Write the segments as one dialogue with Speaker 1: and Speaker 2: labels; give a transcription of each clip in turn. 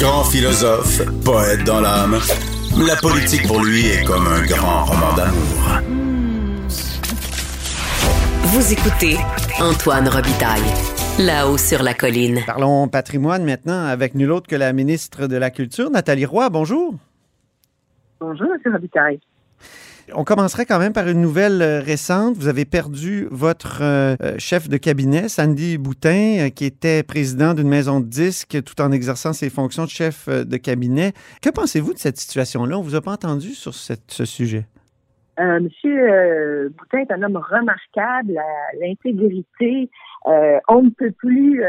Speaker 1: Grand philosophe, poète dans l'âme, la politique pour lui est comme un grand roman d'amour.
Speaker 2: Vous écoutez Antoine Robitaille, là-haut sur la colline.
Speaker 3: Parlons patrimoine maintenant avec nul autre que la ministre de la Culture, Nathalie Roy. Bonjour.
Speaker 4: Bonjour, M. Robitaille.
Speaker 3: On commencerait quand même par une nouvelle euh, récente. Vous avez perdu votre euh, euh, chef de cabinet, Sandy Boutin, qui était président d'une maison de disques tout en exerçant ses fonctions de chef de cabinet. Que pensez-vous de cette situation-là? On vous a pas entendu sur ce sujet.
Speaker 4: Monsieur Boutin est un homme remarquable, l'intégrité, on ne peut plus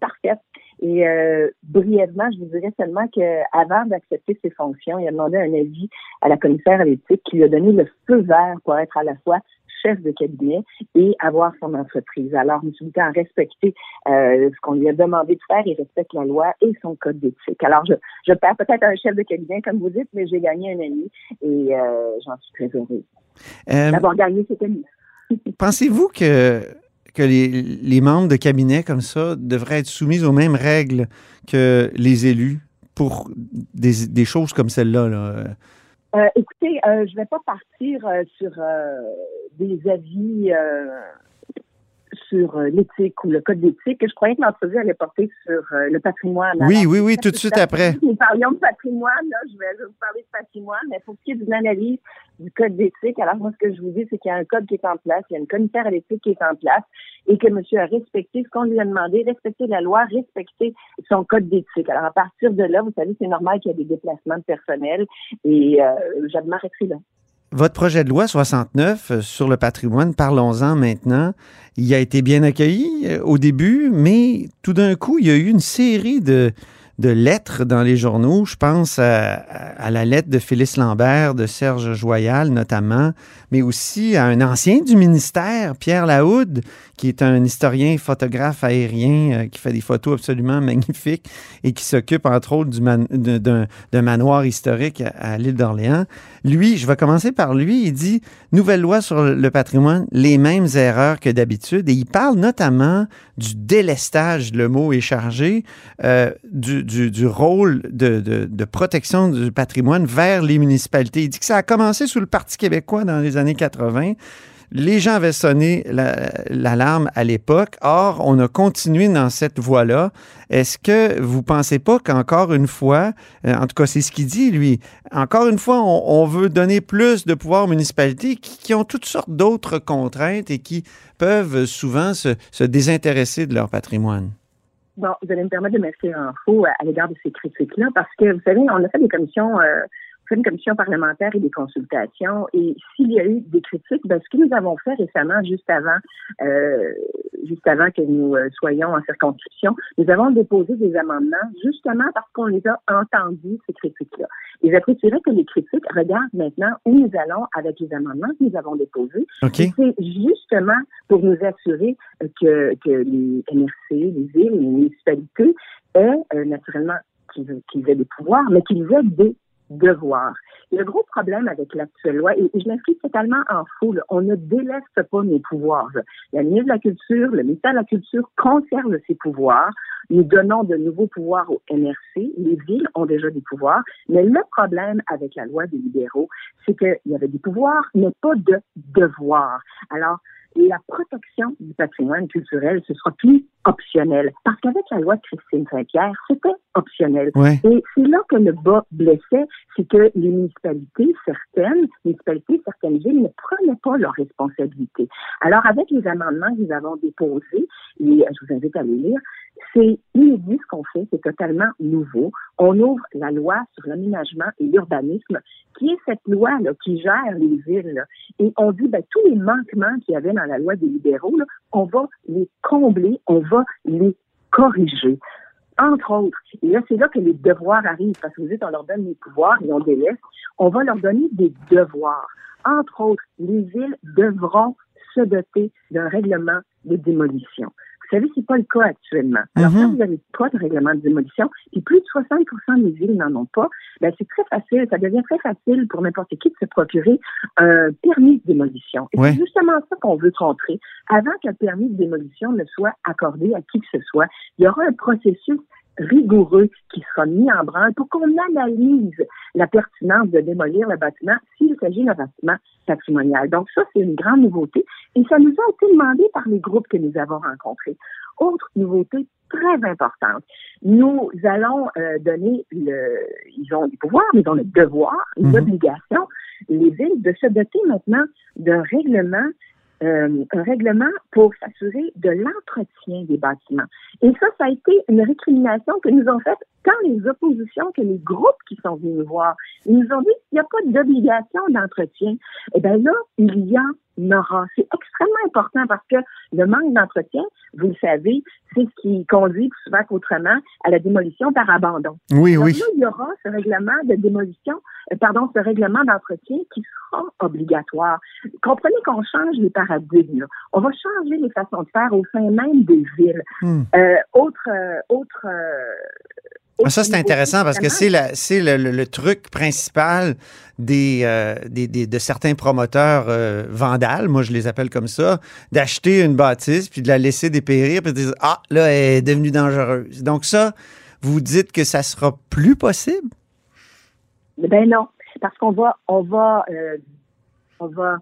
Speaker 4: parfaite et euh, brièvement, je vous dirais seulement qu'avant d'accepter ses fonctions, il a demandé un avis à la commissaire à l'éthique qui lui a donné le feu vert pour être à la fois chef de cabinet et avoir son entreprise. Alors, M. Boutin a respecté euh, ce qu'on lui a demandé de faire. Il respecte la loi et son code d'éthique. Alors, je, je perds peut-être un chef de cabinet, comme vous dites, mais j'ai gagné un ami et euh, j'en suis très heureuse euh, d'avoir gagné cet ami.
Speaker 3: Pensez-vous que que les, membres de cabinet comme ça devraient être soumis aux mêmes règles que les élus pour des, choses comme celle-là?
Speaker 4: Euh, écoutez, euh, je ne vais pas partir euh, sur des avis sur l'éthique ou le code d'éthique. Je croyais que l'entrevue allait porter sur le patrimoine.
Speaker 3: Oui, oui, oui, tout de suite après.
Speaker 4: Nous parlions de patrimoine, je, vais, vous parler de patrimoine, mais pour ce qui est d'une analyse du code d'éthique. Alors, moi, ce que je vous dis, c'est qu'il y a un code qui est en place, il y a une commissaire à l'éthique qui est en place et que monsieur a respecté ce qu'on lui a demandé, respecter la loi, respecter son code d'éthique. Alors, à partir de là, vous savez, c'est normal qu'il y ait des déplacements de personnel et euh, là.
Speaker 3: Votre projet de loi 69 euh, sur le patrimoine, parlons-en maintenant, il a été bien accueilli euh, au début, mais tout d'un coup, il y a eu une série de, de lettres dans les journaux. Je pense à, la lettre de Phyllis Lambert, de Serge Joyal notamment, mais aussi à un ancien du ministère, Pierre Laoud, qui est un historien photographe aérien euh, qui fait des photos absolument magnifiques et qui s'occupe entre autres d'un manoir historique à, l'île d'Orléans. Lui, je vais commencer par lui, il dit Nouvelle loi sur le patrimoine, les mêmes erreurs que d'habitude, et il parle notamment du délestage, le mot est chargé, euh, du, du, rôle de, de, protection du patrimoine vers les municipalités. Il dit que ça a commencé sous le Parti québécois dans les années 80. Les gens avaient sonné l'alarme à l'époque. Or, on a continué dans cette voie-là. Est-ce que vous pensez pas qu'encore une fois, euh, en tout cas, c'est ce qu'il dit, lui, encore une fois, on, veut donner plus de pouvoir aux municipalités qui, ont toutes sortes d'autres contraintes et qui peuvent souvent se, se désintéresser de leur patrimoine?
Speaker 4: Bon, vous allez me permettre de mettre en faux à, l'égard de ces critiques-là, parce que, vous savez, on a fait des commissions euh, une commission parlementaire et des consultations. Et s'il y a eu des critiques, ben, ce que nous avons fait récemment, juste avant, euh, juste avant que nous euh, soyons en circonscription, nous avons déposé des amendements justement parce qu'on les a entendus, ces critiques-là. Et j'apprécierais que les critiques regardent maintenant où nous allons avec les amendements que nous avons déposés. C'est justement pour nous assurer que, que les MRC, les villes, les municipalités aient euh, naturellement qu'ils aient des pouvoirs, mais qu'ils aient des devoir. Le gros problème avec l'actuelle loi, et je m'inscris totalement en faux, on ne délaisse pas nos pouvoirs. La ministre de la Culture, le ministère de la Culture conserve ses pouvoirs. Nous donnons de nouveaux pouvoirs au NRC. Les villes ont déjà des pouvoirs. Mais le problème avec la loi des libéraux, c'est qu'il y avait des pouvoirs, mais pas de devoirs. Alors, la protection du patrimoine culturel, ce sera plus optionnel. Parce qu'avec la loi de Christine Saint-Pierre, c'était optionnel. Et c'est là que le bas blessait, c'est que les municipalités, certaines municipalités, certaines villes ne prenaient pas leurs responsabilités. Alors, avec les amendements que nous avons déposés, et je vous invite à les lire, c'est inédit ce qu'on fait, c'est totalement nouveau. On ouvre la loi sur l'aménagement et l'urbanisme, qui est cette loi là, qui gère les villes. Et on dit ben, tous les manquements qu'il y avait dans la loi des libéraux, on va les combler, on va les corriger. Entre autres, et là, c'est là que les devoirs arrivent, parce que vous dites, on leur donne des pouvoirs et on délaisse. On va leur donner des devoirs. Entre autres, les villes devront se doter d'un règlement de démolition. Vous savez, c'est pas le cas actuellement. Alors,
Speaker 3: Mhm.
Speaker 4: quand vous n'avez pas de règlement de démolition, et plus de 60% des villes n'en ont pas, ben, c'est très facile, ça devient très facile pour n'importe qui de se procurer un permis de démolition. Et
Speaker 3: Ouais.
Speaker 4: c'est justement ça qu'on veut contrer. Avant qu'un permis de démolition ne soit accordé à qui que ce soit, il y aura un processus rigoureux qui sera mis en branle pour qu'on analyse la pertinence de démolir le bâtiment s'il s'agit d'un bâtiment patrimonial. Donc ça, c'est une grande nouveauté et ça nous a été demandé par les groupes que nous avons rencontrés. Autre nouveauté très importante, nous allons euh, donner le, ils ont des pouvoirs, mais ils ont le devoir, une
Speaker 3: Mhm.
Speaker 4: obligation, les villes de se doter maintenant d'un règlement euh, un règlement pour s'assurer de l'entretien des bâtiments. Et ça, ça a été une récrimination que nous ont faite tant les oppositions que les groupes qui sont venus nous voir. Ils nous ont dit qu'il n'y a pas d'obligation d'entretien. Eh bien là, il y en aura. C'est extrêmement important parce que le manque d'entretien, vous le savez, c'est ce qui conduit plus souvent qu'autrement à la démolition par abandon.
Speaker 3: Oui,
Speaker 4: Donc
Speaker 3: oui.
Speaker 4: là, il y aura ce règlement de démolition, euh, pardon, ce règlement d'entretien qui sera obligatoire. Comprenez qu'on change les paradigmes. là. On va changer les façons de faire au sein même des villes.
Speaker 3: Hmm.
Speaker 4: Euh, autre, euh, autre.
Speaker 3: Ah, Ça, c'est intéressant parce que c'est le, le- le truc principal des, euh, des- des- de certains promoteurs euh, vandales, moi je les appelle comme ça, d'acheter une bâtisse puis de la laisser dépérir puis de dire Ah, là, elle est devenue dangereuse. Donc, ça, vous dites que ça sera plus possible?
Speaker 4: Ben non, parce qu'on va, on va, euh, on va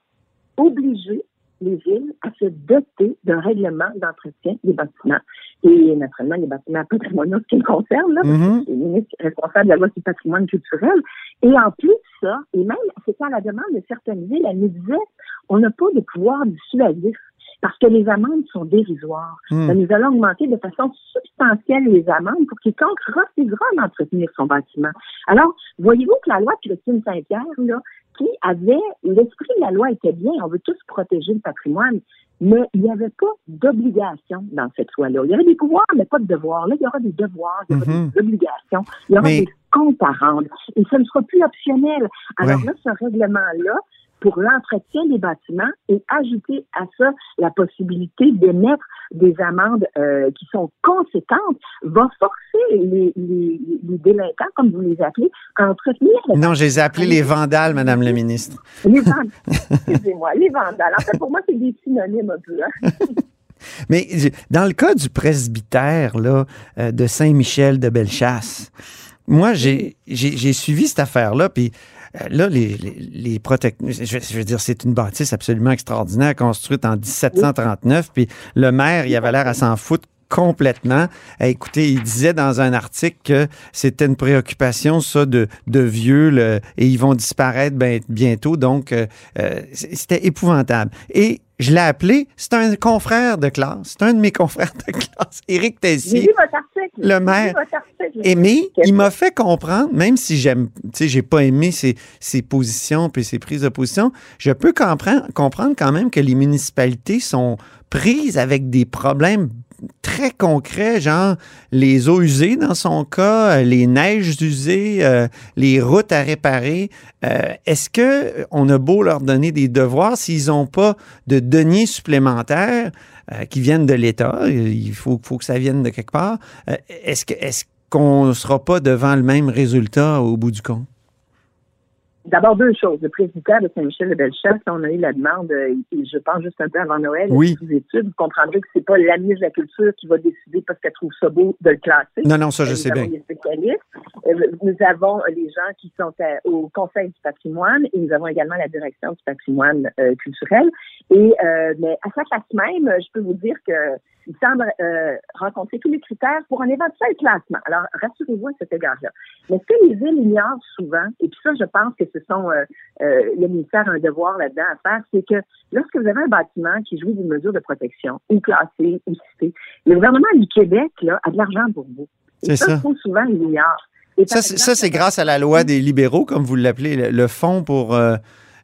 Speaker 4: obliger les villes à se doter d'un règlement d'entretien des bâtiments. Et naturellement, les bâtiments patrimoniaux, ce qui me concerne, là,
Speaker 3: Mhm.
Speaker 4: c'est le ministre responsable de la loi sur le patrimoine culturel. Et en plus de ça, et même, c'était à la demande de certaines villes, elle nous disait, on n'a pas de pouvoir dissuasif parce que les amendes sont dérisoires.
Speaker 3: Hmm.
Speaker 4: Ben, nous allons augmenter de façon substantielle les amendes pour quiconque refusera d'entretenir son bâtiment. Alors, voyez-vous que la loi Christine Saint-Pierre, là, qui avait, l'esprit de la loi était bien, on veut tous protéger le patrimoine, mais il n'y avait pas d'obligation dans cette loi-là. Il y avait des pouvoirs, mais pas de devoirs. Là, il y aura des devoirs, il y aura des obligations, il y aura
Speaker 3: Mais-
Speaker 4: des comptes à rendre. Et ce ne sera plus optionnel. Alors
Speaker 3: Ouais.
Speaker 4: là, ce règlement-là, pour l'entretien des bâtiments et ajouter à ça la possibilité d'émettre des amendes euh, qui sont conséquentes, va forcer les, les, les délinquants, comme vous les appelez, à entretenir
Speaker 3: Non, je les ai appelés les vandales, Madame la ministre.
Speaker 4: les vandales. Excusez-moi, les vandales. En fait, pour moi, c'est des synonymes un peu. hein.
Speaker 3: Mais dans le cas du presbytère là, euh, de Saint-Michel de Bellechasse, moi, j'ai suivi cette affaire-là, puis là, les, les, les je, veux dire, c'est une bâtisse absolument extraordinaire, construite en 1739, puis le maire, il avait l'air à s'en foutre complètement. Euh, écoutez, il disait dans un article que c'était une préoccupation, ça, de, de vieux, le- et ils vont disparaître ben- bientôt, donc euh, euh, c'était épouvantable. Et je l'ai appelé, c'est un confrère de classe, c'est un de mes confrères de classe, Éric
Speaker 4: J'ai
Speaker 3: Tessier.
Speaker 4: lu votre article.
Speaker 3: Le maire. Et mais il m'a fait comprendre, même si j'aime, tu sais, j'ai pas aimé ses, ses positions puis ses prises de position, je peux comprendre, comprendre quand même que les municipalités sont prises avec des problèmes très concrets, genre les eaux usées dans son cas, euh, les neiges usées, euh, les routes à réparer. Euh, Est-ce que on a beau leur donner des devoirs s'ils n'ont pas de deniers supplémentaires qui viennent de l'État, il faut, faut que ça vienne de quelque part. Est-ce qu'on ne sera pas devant le même résultat au bout du compte?
Speaker 4: D'abord, deux choses. Le président de Saint-Michel de Bellechasse, on a eu la demande, euh, et je pense juste un peu avant Noël,
Speaker 3: Oui.
Speaker 4: sous études, vous comprendrez que c'est pas la ministre de la Culture qui va décider parce qu'elle trouve ça beau de le classer.
Speaker 3: Non, non, ça, je
Speaker 4: nous
Speaker 3: sais
Speaker 4: avons
Speaker 3: bien.
Speaker 4: les spécialistes. Euh, Nous avons les gens qui sont à- au Conseil du patrimoine et nous avons également la direction du patrimoine euh, culturel. Et euh, mais à sa place même, je peux vous dire que il semble euh, rencontrer tous les critères pour un éventuel classement. Alors, rassurez-vous à cet égard-là. Mais ce que les villes ignorent souvent, et puis ça, je pense que ce sont euh, euh, le ministère a un devoir là-dedans à faire, c'est que lorsque vous avez un bâtiment qui jouit d'une mesure de protection, ou classé, ou cité, le gouvernement du Québec là, a de l'argent pour vous. Et
Speaker 3: C'est ça.
Speaker 4: souvent,
Speaker 3: Ça,
Speaker 4: par
Speaker 3: c'est-
Speaker 4: exemple,
Speaker 3: ça, c'est grâce à la loi des libéraux, comme vous l'appelez, le, le fonds pour euh,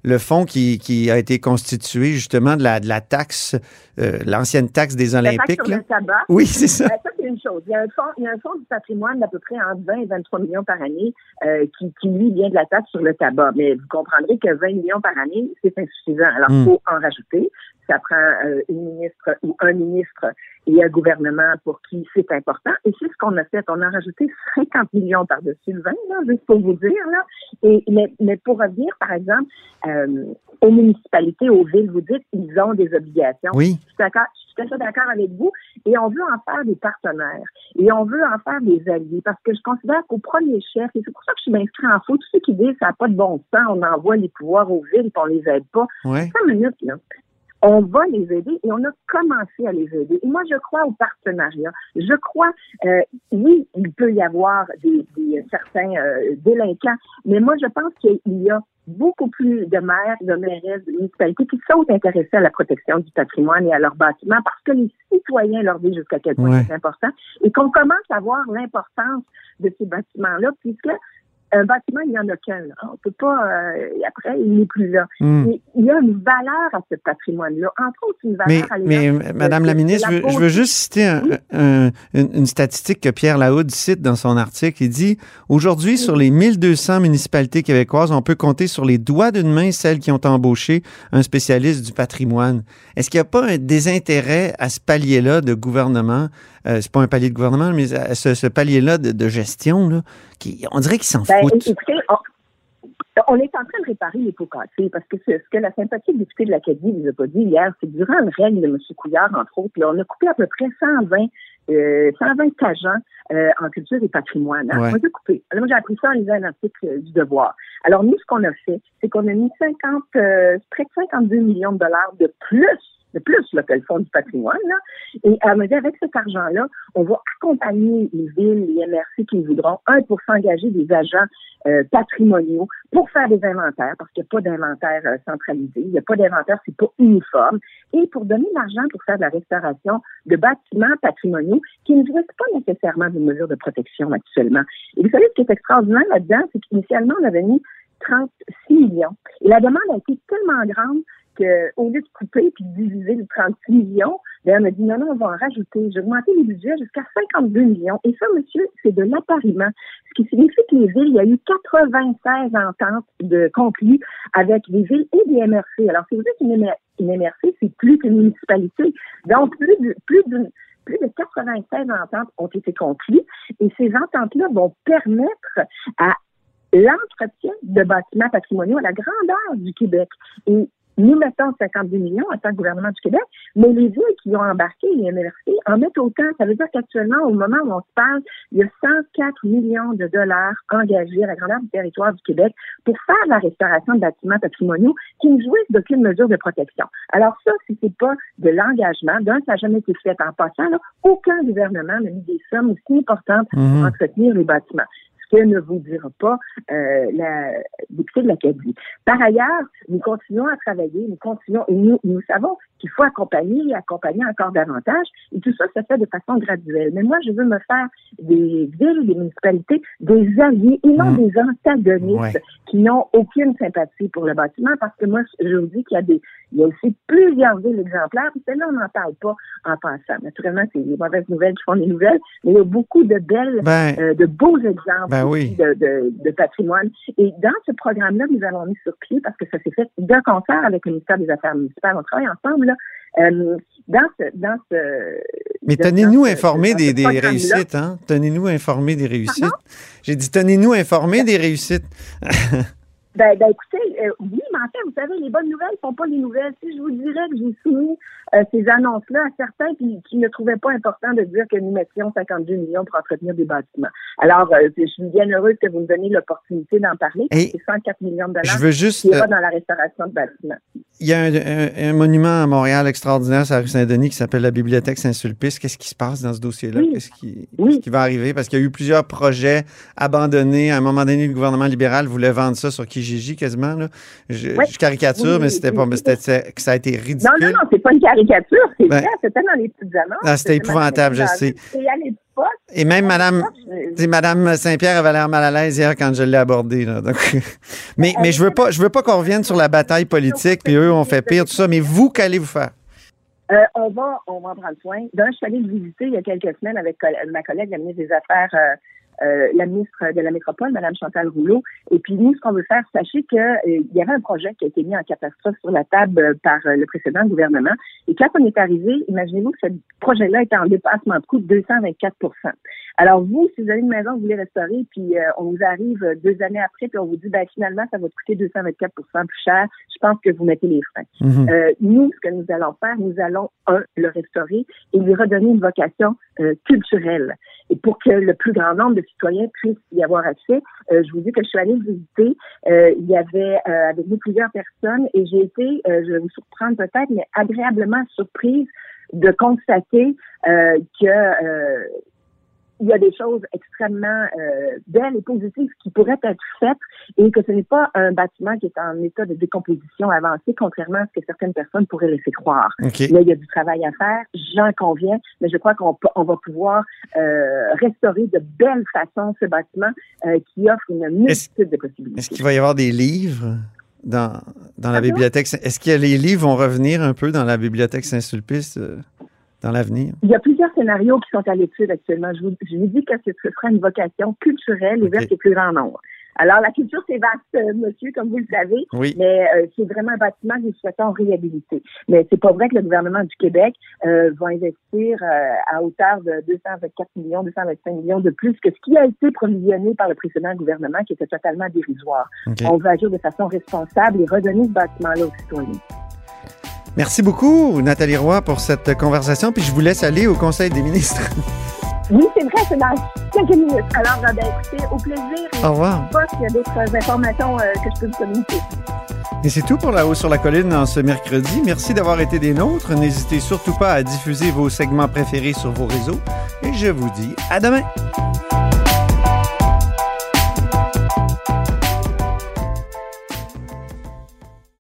Speaker 3: le fonds qui, qui, a été constitué justement de la, de la taxe, euh, l'ancienne taxe des Olympiques.
Speaker 4: La taxe sur le tabac.
Speaker 3: Oui, c'est ça.
Speaker 4: Ben, ça, c'est une chose. Il y, a un fonds, il y a un fonds du patrimoine d'à peu près entre 20 et 23 millions par année euh, qui, qui, lui, vient de la taxe sur le tabac. Mais vous comprendrez que 20 millions par année, c'est insuffisant. Alors, il hmm. faut en rajouter ça prend euh, une ministre ou un ministre et un gouvernement pour qui c'est important. Et c'est ce qu'on a fait. On a rajouté 50 millions par-dessus le 20, là, juste pour vous dire. Là. Et, mais, mais pour revenir, par exemple, euh, aux municipalités, aux villes, vous dites ils ont des obligations.
Speaker 3: Oui.
Speaker 4: Je suis, je suis d'accord avec vous. Et on veut en faire des partenaires. Et on veut en faire des alliés. Parce que je considère qu'au premier chef, et c'est pour ça que je suis m'inscrit en faux, tous ceux qui disent ça n'a pas de bon sens, on envoie les pouvoirs aux villes et on les aide pas.
Speaker 3: Ouais.
Speaker 4: Cinq minutes, là on va les aider et on a commencé à les aider. Et moi, je crois au partenariat. Je crois, euh, oui, il peut y avoir des, certains euh, délinquants, mais moi, je pense qu'il y a beaucoup plus de maires, de maires, de municipalités qui sont intéressés à la protection du patrimoine et à leur bâtiment parce que les citoyens leur disent jusqu'à quel point c'est important et qu'on commence à voir l'importance de ces bâtiments-là puisque un bâtiment, il n'y en a qu'un. On peut pas. Euh, après, il n'est plus là.
Speaker 3: Hmm.
Speaker 4: Il y a une valeur à ce patrimoine-là. Entre autres, une valeur
Speaker 3: mais,
Speaker 4: à
Speaker 3: Mais, euh, Madame la ministre, je, veux, juste citer une, statistique que Pierre Lahoud cite dans son article. Il dit Aujourd'hui, sur les 1200 municipalités québécoises, on peut compter sur les doigts d'une main celles qui ont embauché un spécialiste du patrimoine. Est-ce qu'il n'y a pas un désintérêt à ce palier-là de gouvernement? Euh, c'est pas un palier de gouvernement, mais ce, palier-là de, gestion, là, qui, on dirait qu'ils s'en ben, foutent.
Speaker 4: Écoutez, on, est en train de réparer les pots cassés parce que ce, que la sympathique députée de l'Acadie ne nous a pas dit hier, c'est que durant le règne de M. Couillard, entre autres, on a coupé à peu près 120 euh, 120 agents euh, en culture et patrimoine. Hein. On a coupé. Alors, moi, j'ai appris ça en lisant un article euh, du Devoir. Alors, nous, ce qu'on a fait, c'est qu'on a mis 50, euh, près de 52 millions de dollars de plus de plus là, que le Fonds du patrimoine. Là. Et elle me dit, avec cet argent-là, on va accompagner les villes, les MRC qui voudront, un, pour s'engager des agents euh, patrimoniaux pour faire des inventaires, parce qu'il n'y a pas d'inventaire euh, centralisé, il n'y a pas d'inventaire, c'est pas uniforme, et pour donner l'argent pour faire de la restauration de bâtiments patrimoniaux qui ne jouissent pas nécessairement d'une mesure de protection actuellement. Et vous savez, ce qui est extraordinaire là-dedans, c'est qu'initialement, on avait mis 36 millions. Et la demande a été tellement grande qu'au lieu de couper puis de diviser les 36 millions, ben, on a dit non, non, on va en rajouter. J'ai augmenté les budgets jusqu'à 52 millions. Et ça, monsieur, c'est de l'appariement. Ce qui signifie que les villes, il y a eu 96 ententes de conclues avec des villes et des MRC. Alors, si vous êtes MRC, c'est plus qu'une municipalité. Donc, plus de, plus de, plus de 96 ententes ont été conclues et ces ententes-là vont permettre à l'entretien de bâtiments patrimoniaux à la grandeur du Québec. Et nous mettons 52 millions en tant que gouvernement du Québec, mais les villes qui ont embarqué les MRC en mettent autant. Ça veut dire qu'actuellement, au moment où on se parle, il y a 104 millions de dollars engagés à la grandeur du territoire du Québec pour faire la restauration de bâtiments patrimoniaux qui ne jouissent d'aucune mesure de protection. Alors ça, si c'est pas de l'engagement, d'un, ça n'a jamais été fait en passant, là, aucun gouvernement n'a mis des sommes aussi importantes pour
Speaker 3: mhm.
Speaker 4: entretenir les bâtiments que ne vous dira pas euh, la députée de l'Acadie. Par ailleurs, nous continuons à travailler, nous continuons, et nous, nous savons qu'il faut accompagner et accompagner encore davantage, et tout ça se fait de façon graduelle. Mais moi, je veux me faire des villes, des municipalités, des alliés et non mmh. des antagonistes qui n'ont aucune sympathie pour le bâtiment, parce que moi, je vous dis qu'il y a des, il y a aussi plusieurs villes exemplaires, puis celles-là, on n'en parle pas en passant. Naturellement, c'est les mauvaises nouvelles qui font les nouvelles, mais il y a beaucoup de belles,
Speaker 3: ben,
Speaker 4: euh, de beaux exemples
Speaker 3: ben oui.
Speaker 4: de, de, de, patrimoine. Et dans ce programme-là, nous avons mis sur pied, parce que ça s'est fait d'un concert avec le ministère des Affaires municipales, on travaille ensemble, là, euh, dans ce, dans ce,
Speaker 3: Mais tenez-nous informés des, des réussites, hein? Tenez-nous informés des réussites. J'ai dit tenez-nous informés des réussites.
Speaker 4: Ben, ben écoutez, euh, oui, mais en fait, vous savez, les bonnes nouvelles ne sont pas les nouvelles. Si je vous dirais que j'ai soumis euh, ces annonces-là à certains qui, qui, ne trouvaient pas important de dire que nous mettions 52 millions pour entretenir des bâtiments. Alors, euh, je suis bien heureuse que vous me donniez l'opportunité d'en parler. C'est 104 millions de dollars
Speaker 3: je veux juste,
Speaker 4: qui ira dans la restauration de bâtiments.
Speaker 3: Il y a un, monument à Montréal extraordinaire, sur la rue Saint-Denis, qui s'appelle la Bibliothèque Saint-Sulpice. Qu'est-ce qui se passe dans ce dossier-là? Qu'est-ce qui, qui, va arriver? Parce qu'il y a eu plusieurs projets abandonnés. À un moment donné, le gouvernement libéral voulait vendre ça sur Quasiment. Là. Je, caricature, mais c'était pas, c'était, ça a été ridicule.
Speaker 4: Non, non, non, c'est pas une caricature. C'est ben, vrai, c'était dans les petites annonces.
Speaker 3: Ah, c'était épouvantable, je sais. Et même Madame,
Speaker 4: Je-
Speaker 3: Madame Saint-Pierre avait l'air mal à l'aise hier quand je l'ai abordée. là. Donc, mais, mais je veux pas, je veux pas qu'on revienne sur la bataille politique, puis eux ont fait pire, tout ça. Mais vous, qu'allez-vous faire?
Speaker 4: Euh, on va, on va en prendre soin. D'un, je suis allée visiter il y a quelques semaines avec ma collègue, la ministre des Affaires, euh, euh, la ministre de la Métropole, Mme Chantal Rouleau. Et puis nous, ce qu'on veut faire, sachez que euh, y avait un projet qui a été mis en catastrophe sur la table euh, par euh, le précédent gouvernement. Et quand on est arrivé, imaginez-vous que ce projet-là était en dépassement de coût de 224 Alors vous, si vous avez une maison que vous voulez restaurer, puis euh, on vous arrive euh, deux années après, puis on vous dit, ben finalement, ça va te coûter 224 plus cher, je pense que vous mettez les freins.
Speaker 3: Mhm.
Speaker 4: Euh, nous, ce que nous allons faire, nous allons, un, le restaurer et lui redonner une vocation euh, culturelle. Et pour que le plus grand nombre de citoyens puissent y avoir accès, euh, je vous dis que je suis allée visiter. Euh, il y avait euh, avec nous plusieurs personnes et j'ai été, euh, je vais vous surprendre peut-être, mais agréablement surprise de constater euh, que euh, il y a des choses extrêmement euh, belles et positives qui pourraient être faites et que ce n'est pas un bâtiment qui est en état de décomposition avancée, contrairement à ce que certaines personnes pourraient laisser croire. Là, il y a du travail à faire, j'en conviens, mais je crois qu'on on va pouvoir euh, restaurer de belle façon ce bâtiment euh, qui offre une multitude de possibilités.
Speaker 3: Est-ce qu'il va y avoir des livres dans, dans la bibliothèque? Est-ce que les livres vont revenir un peu dans la bibliothèque Saint-Sulpice euh, dans l'avenir?
Speaker 4: Il y a plusieurs scénarios qui sont à l'étude actuellement. Je vous, je vous dis que ce ce sera une vocation culturelle et
Speaker 3: Ok.
Speaker 4: ouverte au plus grand nombre. Alors, la culture, c'est vaste, euh, monsieur, comme vous le savez,
Speaker 3: Oui.
Speaker 4: mais euh, c'est vraiment un bâtiment que nous souhaitons réhabiliter. Mais c'est pas vrai que le gouvernement du Québec euh, va investir euh, à hauteur de 224 millions, 225 millions de plus que ce qui a été provisionné par le précédent gouvernement, qui était totalement dérisoire. On veut agir de façon responsable et redonner ce bâtiment-là aux citoyens.
Speaker 3: Merci beaucoup, Nathalie Roy, pour cette conversation. Puis je vous laisse aller au Conseil des ministres.
Speaker 4: Oui, c'est vrai, c'est dans quelques minutes. Alors, ben, écoutez, au plaisir. Et
Speaker 3: Au revoir.
Speaker 4: je sais pas s'il y a d'autres informations euh, que je peux vous communiquer.
Speaker 3: Et c'est tout pour La Haut sur la Colline en ce mercredi. Merci d'avoir été des nôtres. N'hésitez surtout pas à diffuser vos segments préférés sur vos réseaux. Et je vous dis à demain.